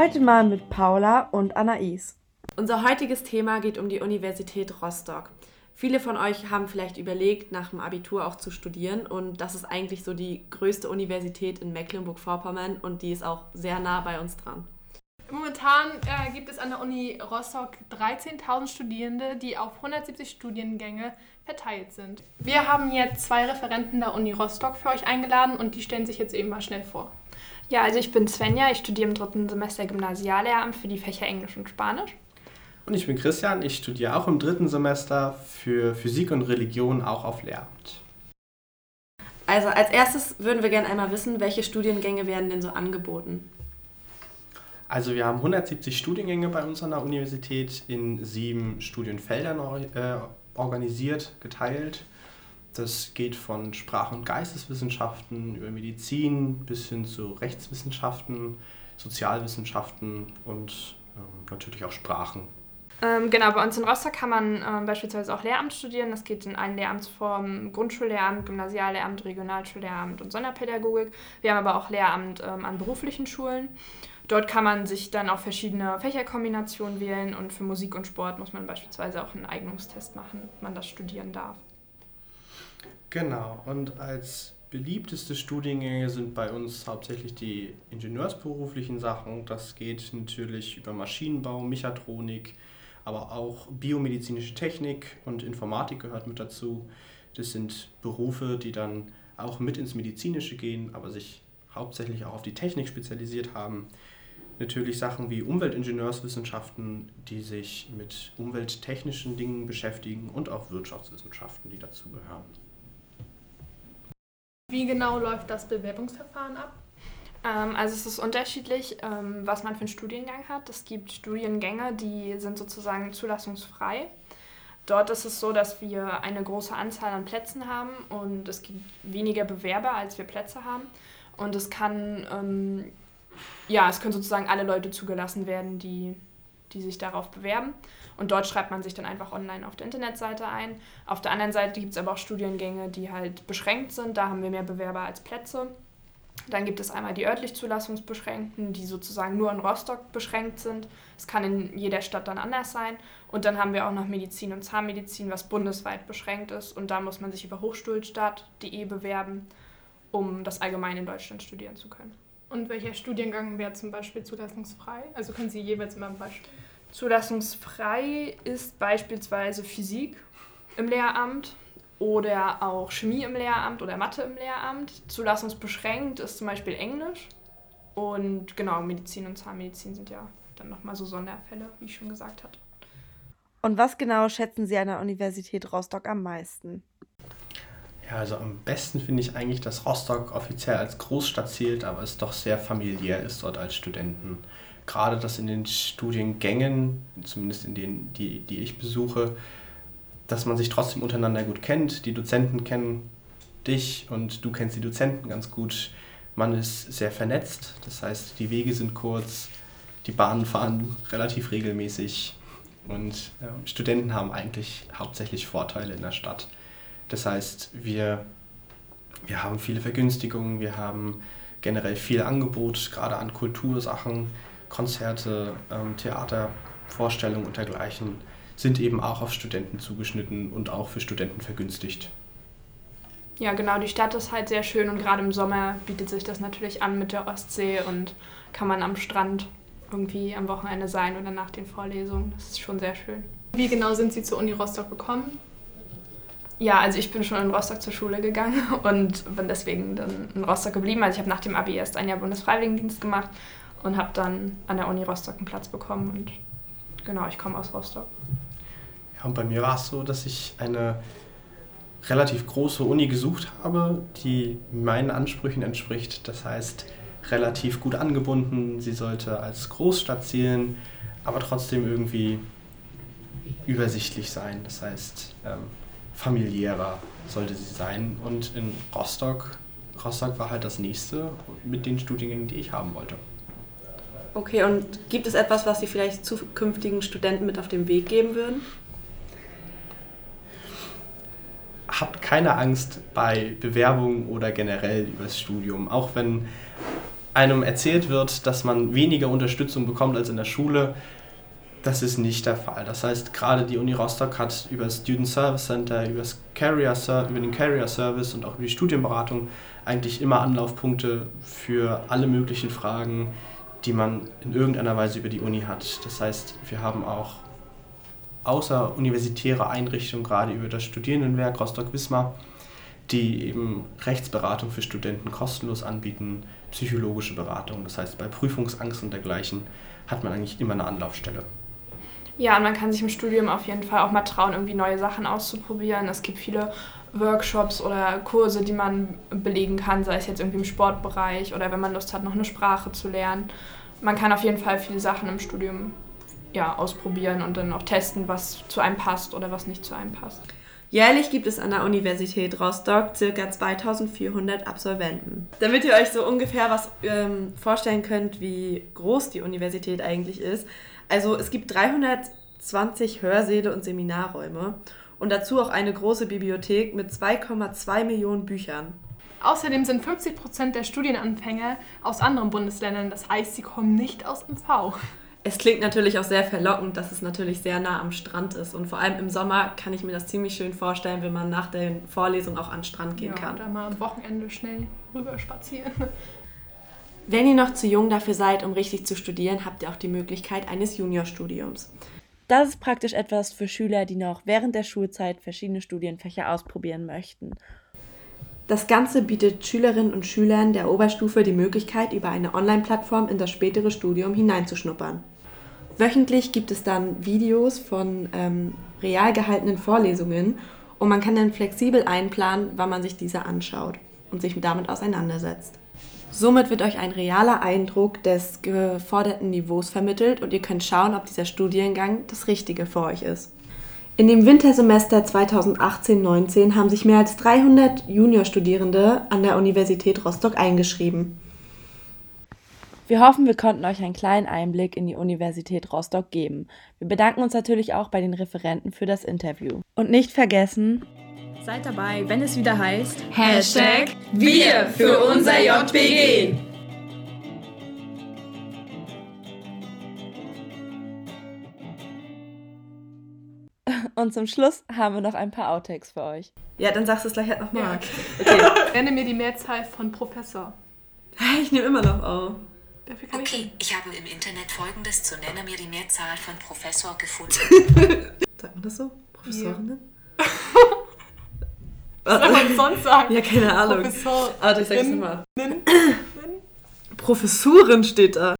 Heute mal mit Paula und Anais. Unser heutiges Thema geht um die Universität Rostock. Viele von euch haben vielleicht überlegt, nach dem Abitur auch zu studieren und das ist eigentlich so die größte Universität in Mecklenburg-Vorpommern und die ist auch sehr nah bei uns dran. Momentan äh, gibt es an der Uni Rostock 13.000 Studierende, die auf 170 Studiengänge verteilt sind. Wir haben jetzt zwei Referenten der Uni Rostock für euch eingeladen und die stellen sich jetzt eben mal schnell vor. Ja, also ich bin Svenja, ich studiere im dritten Semester Gymnasiallehramt für die Fächer Englisch und Spanisch. Und ich bin Christian, ich studiere auch im dritten Semester für Physik und Religion auch auf Lehramt. Also als erstes würden wir gerne einmal wissen, welche Studiengänge werden denn so angeboten? Also wir haben 170 Studiengänge bei uns an der Universität in sieben Studienfeldern äh, organisiert, geteilt. Das geht von Sprach- und Geisteswissenschaften über Medizin bis hin zu Rechtswissenschaften, Sozialwissenschaften und ähm, natürlich auch Sprachen. Ähm, genau, bei uns in Rostock kann man ähm, beispielsweise auch Lehramt studieren. Das geht in allen Lehramtsformen, Grundschullehramt, Gymnasiallehramt, Regionalschullehramt und Sonderpädagogik. Wir haben aber auch Lehramt ähm, an beruflichen Schulen. Dort kann man sich dann auch verschiedene Fächerkombinationen wählen und für Musik und Sport muss man beispielsweise auch einen Eignungstest machen, ob man das studieren darf. Genau, und als beliebteste Studiengänge sind bei uns hauptsächlich die ingenieursberuflichen Sachen. Das geht natürlich über Maschinenbau, Mechatronik, aber auch biomedizinische Technik und Informatik gehört mit dazu. Das sind Berufe, die dann auch mit ins Medizinische gehen, aber sich hauptsächlich auch auf die Technik spezialisiert haben natürlich Sachen wie Umweltingenieurswissenschaften, die sich mit umwelttechnischen Dingen beschäftigen und auch Wirtschaftswissenschaften, die dazugehören. Wie genau läuft das Bewerbungsverfahren ab? Ähm, also es ist unterschiedlich, ähm, was man für einen Studiengang hat. Es gibt Studiengänge, die sind sozusagen zulassungsfrei. Dort ist es so, dass wir eine große Anzahl an Plätzen haben und es gibt weniger Bewerber, als wir Plätze haben. Und es kann ähm, ja, es können sozusagen alle Leute zugelassen werden, die, die sich darauf bewerben. Und dort schreibt man sich dann einfach online auf der Internetseite ein. Auf der anderen Seite gibt es aber auch Studiengänge, die halt beschränkt sind. Da haben wir mehr Bewerber als Plätze. Dann gibt es einmal die örtlich Zulassungsbeschränkten, die sozusagen nur in Rostock beschränkt sind. Es kann in jeder Stadt dann anders sein. Und dann haben wir auch noch Medizin und Zahnmedizin, was bundesweit beschränkt ist. Und da muss man sich über hochschulstadt.de bewerben, um das allgemein in Deutschland studieren zu können. Und welcher Studiengang wäre zum Beispiel zulassungsfrei? Also können Sie jeweils immer ein Beispiel. Zulassungsfrei ist beispielsweise Physik im Lehramt oder auch Chemie im Lehramt oder Mathe im Lehramt. Zulassungsbeschränkt ist zum Beispiel Englisch. Und genau, Medizin und Zahnmedizin sind ja dann nochmal so Sonderfälle, wie ich schon gesagt hatte. Und was genau schätzen Sie an der Universität Rostock am meisten? Ja, also am besten finde ich eigentlich, dass Rostock offiziell als Großstadt zählt, aber es doch sehr familiär ist dort als Studenten. Gerade dass in den Studiengängen, zumindest in denen, die, die ich besuche, dass man sich trotzdem untereinander gut kennt. Die Dozenten kennen dich und du kennst die Dozenten ganz gut. Man ist sehr vernetzt, das heißt, die Wege sind kurz, die Bahnen fahren relativ regelmäßig und äh, Studenten haben eigentlich hauptsächlich Vorteile in der Stadt. Das heißt, wir, wir haben viele Vergünstigungen, wir haben generell viel Angebot, gerade an Kultursachen, Konzerte, ähm, Theater, Vorstellungen und dergleichen sind eben auch auf Studenten zugeschnitten und auch für Studenten vergünstigt. Ja, genau, die Stadt ist halt sehr schön und gerade im Sommer bietet sich das natürlich an mit der Ostsee und kann man am Strand irgendwie am Wochenende sein oder nach den Vorlesungen. Das ist schon sehr schön. Wie genau sind Sie zur Uni Rostock gekommen? Ja, also ich bin schon in Rostock zur Schule gegangen und bin deswegen dann in Rostock geblieben. Also ich habe nach dem Abi erst ein Jahr Bundesfreiwilligendienst gemacht und habe dann an der Uni Rostock einen Platz bekommen und genau, ich komme aus Rostock. Ja, und bei mir war es so, dass ich eine relativ große Uni gesucht habe, die meinen Ansprüchen entspricht. Das heißt, relativ gut angebunden. Sie sollte als Großstadt zählen, aber trotzdem irgendwie übersichtlich sein. Das heißt, ähm, familiärer sollte sie sein. Und in Rostock, Rostock war halt das nächste mit den Studiengängen, die ich haben wollte. Okay, und gibt es etwas, was Sie vielleicht zukünftigen Studenten mit auf den Weg geben würden? Habt keine Angst bei Bewerbungen oder generell übers Studium. Auch wenn einem erzählt wird, dass man weniger Unterstützung bekommt als in der Schule, das ist nicht der Fall. Das heißt, gerade die Uni Rostock hat über das Student Service Center, über, Carrier, über den Carrier Service und auch über die Studienberatung eigentlich immer Anlaufpunkte für alle möglichen Fragen, die man in irgendeiner Weise über die Uni hat. Das heißt, wir haben auch außeruniversitäre Einrichtungen, gerade über das Studierendenwerk Rostock-Wismar, die eben Rechtsberatung für Studenten kostenlos anbieten, psychologische Beratung. Das heißt, bei Prüfungsangst und dergleichen hat man eigentlich immer eine Anlaufstelle. Ja, und man kann sich im Studium auf jeden Fall auch mal trauen, irgendwie neue Sachen auszuprobieren. Es gibt viele Workshops oder Kurse, die man belegen kann, sei es jetzt irgendwie im Sportbereich oder wenn man Lust hat, noch eine Sprache zu lernen. Man kann auf jeden Fall viele Sachen im Studium ja, ausprobieren und dann auch testen, was zu einem passt oder was nicht zu einem passt. Jährlich gibt es an der Universität Rostock ca. 2400 Absolventen. Damit ihr euch so ungefähr was ähm, vorstellen könnt, wie groß die Universität eigentlich ist. Also es gibt 320 Hörsäle und Seminarräume und dazu auch eine große Bibliothek mit 2,2 Millionen Büchern. Außerdem sind 50 Prozent der Studienanfänger aus anderen Bundesländern, das heißt, sie kommen nicht aus MV. Es klingt natürlich auch sehr verlockend, dass es natürlich sehr nah am Strand ist. Und vor allem im Sommer kann ich mir das ziemlich schön vorstellen, wenn man nach der Vorlesung auch an den Strand gehen ja, kann. Oder mal am Wochenende schnell rüber spazieren. Wenn ihr noch zu jung dafür seid, um richtig zu studieren, habt ihr auch die Möglichkeit eines Juniorstudiums. Das ist praktisch etwas für Schüler, die noch während der Schulzeit verschiedene Studienfächer ausprobieren möchten. Das Ganze bietet Schülerinnen und Schülern der Oberstufe die Möglichkeit, über eine Online-Plattform in das spätere Studium hineinzuschnuppern. Wöchentlich gibt es dann Videos von ähm, real gehaltenen Vorlesungen und man kann dann flexibel einplanen, wann man sich diese anschaut und sich damit auseinandersetzt. Somit wird euch ein realer Eindruck des geforderten Niveaus vermittelt und ihr könnt schauen, ob dieser Studiengang das Richtige für euch ist. In dem Wintersemester 2018-19 haben sich mehr als 300 Juniorstudierende an der Universität Rostock eingeschrieben. Wir hoffen, wir konnten euch einen kleinen Einblick in die Universität Rostock geben. Wir bedanken uns natürlich auch bei den Referenten für das Interview. Und nicht vergessen, seid dabei, wenn es wieder heißt Hashtag Wir für unser JPG. Und zum Schluss haben wir noch ein paar Outtakes für euch. Ja, dann sagst du es gleich halt nochmal. Ja. Okay. Nenne mir die Mehrzahl von Professor. Ich nehme immer noch auf. Dafür kann okay, ich, ich habe im Internet folgendes zu Nenne mir die Mehrzahl von Professor gefunden. Sagt man das so? Professorinnen? Was soll man sonst sagen? Ja, keine Ahnung. Professor. Warte, ich sag's nochmal. Professurin steht da.